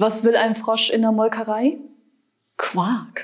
Was will ein Frosch in der Molkerei? Quark.